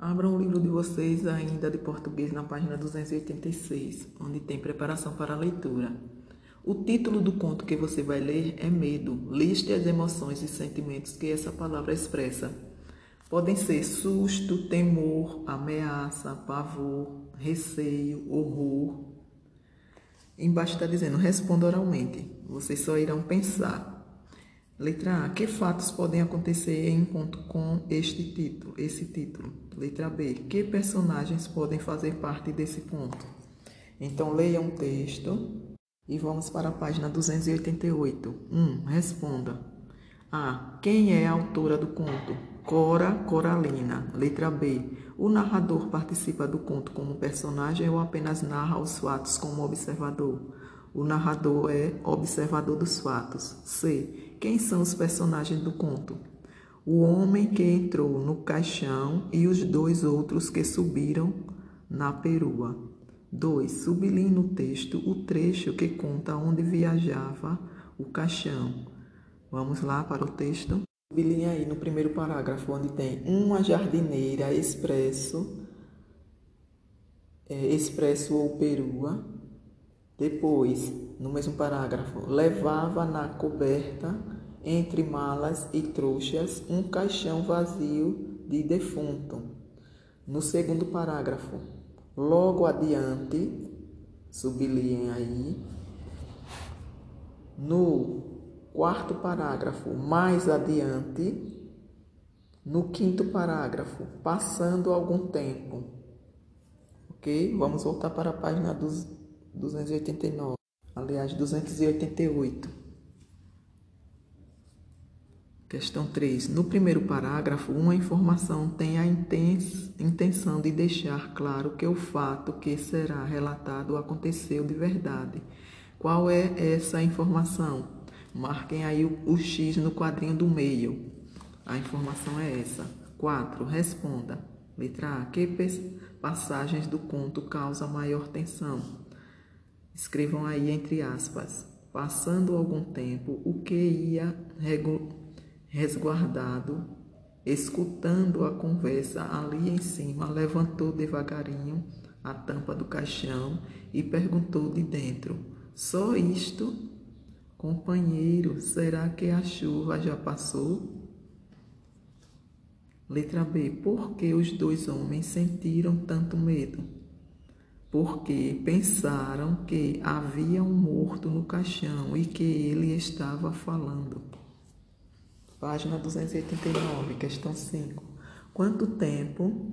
Abram o livro de vocês ainda de português na página 286, onde tem preparação para a leitura. O título do conto que você vai ler é Medo. Liste as emoções e sentimentos que essa palavra expressa. Podem ser susto, temor, ameaça, pavor, receio, horror. Embaixo está dizendo: responda oralmente. Vocês só irão pensar. Letra A. Que fatos podem acontecer em encontro com este título, esse título? Letra B. Que personagens podem fazer parte desse conto? Então, leia um texto e vamos para a página 288. 1. Um, responda. A. Quem é a autora do conto? Cora Coralina. Letra B. O narrador participa do conto como personagem ou apenas narra os fatos como observador? O narrador é observador dos fatos. C. Quem são os personagens do conto? O homem que entrou no caixão e os dois outros que subiram na perua. 2. Sublinhe no texto o trecho que conta onde viajava o caixão. Vamos lá para o texto. Sublinhe aí no primeiro parágrafo, onde tem uma jardineira expresso, é, expresso ou perua depois, no mesmo parágrafo, levava na coberta, entre malas e trouxas, um caixão vazio de defunto. No segundo parágrafo, logo adiante, sublinhem aí, no quarto parágrafo, mais adiante, no quinto parágrafo, passando algum tempo. Ok? Vamos voltar para a página dos 289, aliás, 288. Questão 3. No primeiro parágrafo, uma informação tem a intenção de deixar claro que o fato que será relatado aconteceu de verdade. Qual é essa informação? Marquem aí o, X no quadrinho do meio. A informação é essa. 4. Responda. Letra A. Que passagens do conto causam maior tensão? Escrevam aí entre aspas. Passando algum tempo, o que ia resguardado, escutando a conversa ali em cima, levantou devagarinho a tampa do caixão e perguntou de dentro: Só isto? Companheiro, será que a chuva já passou? Letra B. Por que os dois homens sentiram tanto medo? porque pensaram que havia um morto no caixão e que ele estava falando. Página 289, questão 5. Quanto tempo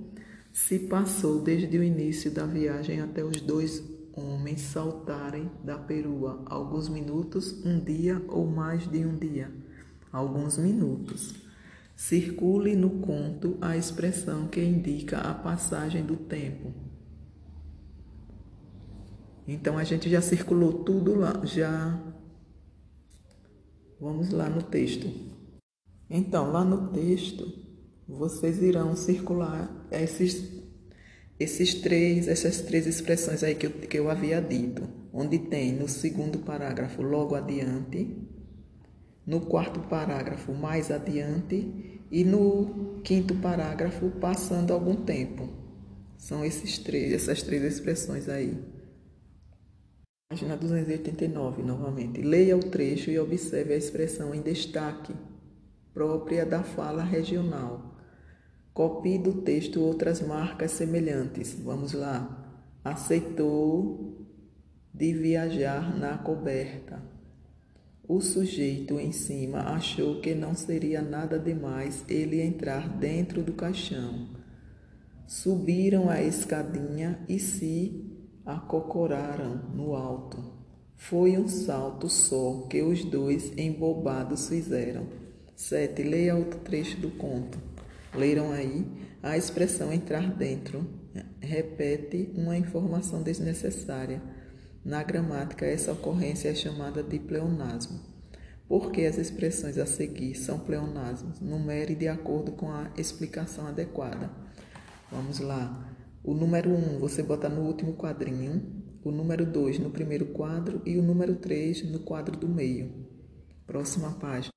se passou desde o início da viagem até os dois homens saltarem da perua? Alguns minutos, um dia ou mais de um dia? Alguns minutos. Circule no conto a expressão que indica a passagem do tempo. Então a gente já circulou tudo lá, já. Vamos lá no texto. Então, lá no texto, vocês irão circular esses, esses três, essas três expressões aí que eu, que eu havia dito, onde tem no segundo parágrafo logo adiante, no quarto parágrafo mais adiante e no quinto parágrafo passando algum tempo. São esses três, essas três expressões aí. Página 289, novamente. Leia o trecho e observe a expressão em destaque, própria da fala regional. Copie do texto outras marcas semelhantes. Vamos lá. Aceitou de viajar na coberta. O sujeito em cima achou que não seria nada demais ele entrar dentro do caixão. Subiram a escadinha e se acocoraram no alto. Foi um salto só que os dois embobados fizeram. 7. Leia outro trecho do conto. Leram aí a expressão entrar dentro. Repete uma informação desnecessária. Na gramática, essa ocorrência é chamada de pleonasmo. Porque as expressões a seguir são pleonasmos? Numere de acordo com a explicação adequada. Vamos lá. O número 1 um, você bota no último quadrinho, o número 2 no primeiro quadro e o número 3 no quadro do meio. Próxima página.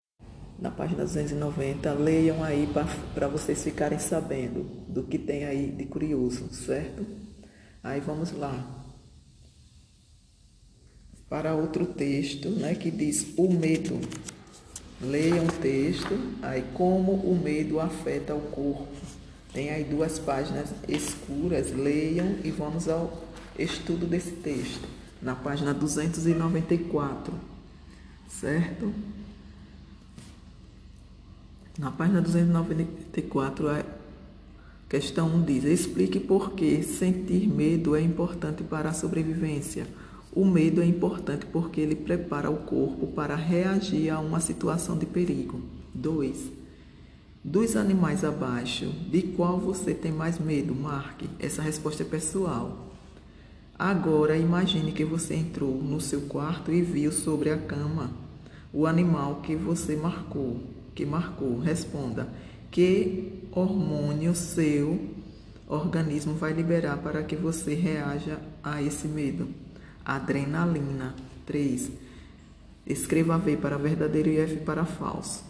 Na página 290. Leiam aí para vocês ficarem sabendo do que tem aí de curioso, certo? Aí vamos lá. Para outro texto, né, que diz o medo. Leiam o texto, aí como o medo afeta o corpo. Tem aí duas páginas escuras, leiam e vamos ao estudo desse texto, na página 294, certo? Na página 294, a questão 1 diz: Explique por que sentir medo é importante para a sobrevivência. O medo é importante porque ele prepara o corpo para reagir a uma situação de perigo. 2. Dos animais abaixo, de qual você tem mais medo? Marque. Essa resposta é pessoal. Agora imagine que você entrou no seu quarto e viu sobre a cama o animal que você marcou que marcou. Responda: que hormônio seu organismo vai liberar para que você reaja a esse medo? Adrenalina. 3. Escreva V para verdadeiro e F para falso.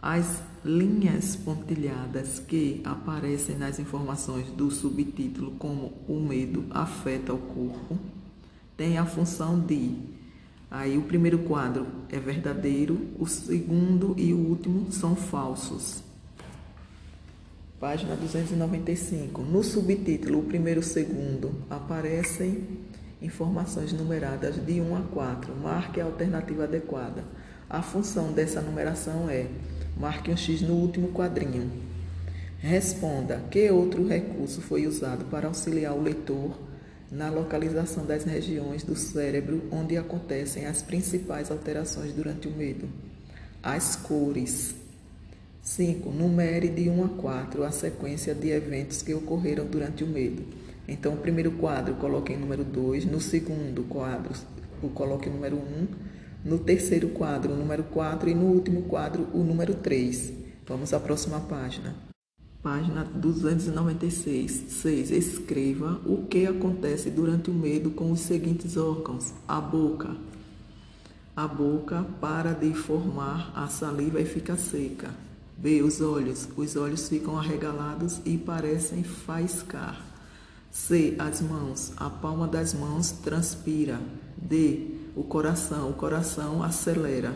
As linhas pontilhadas que aparecem nas informações do subtítulo, como o medo afeta o corpo, têm a função de Aí o primeiro quadro é verdadeiro, o segundo e o último são falsos. Página 295. No subtítulo, o primeiro e o segundo aparecem informações numeradas de 1 a 4. Marque a alternativa adequada. A função dessa numeração é marque um X no último quadrinho. Responda que outro recurso foi usado para auxiliar o leitor na localização das regiões do cérebro onde acontecem as principais alterações durante o medo. As cores. 5. Numere de 1 a 4 a sequência de eventos que ocorreram durante o medo. Então, o primeiro quadro coloque em número 2, no segundo quadro o número 1, um, no terceiro quadro o número 4 e no último quadro o número 3. Vamos à próxima página. Página 296. 6. Escreva o que acontece durante o medo com os seguintes órgãos: a boca. A boca para de formar a saliva e fica seca. B. Os olhos. Os olhos ficam arregalados e parecem faiscar. C. As mãos. A palma das mãos transpira. D. O coração. O coração acelera.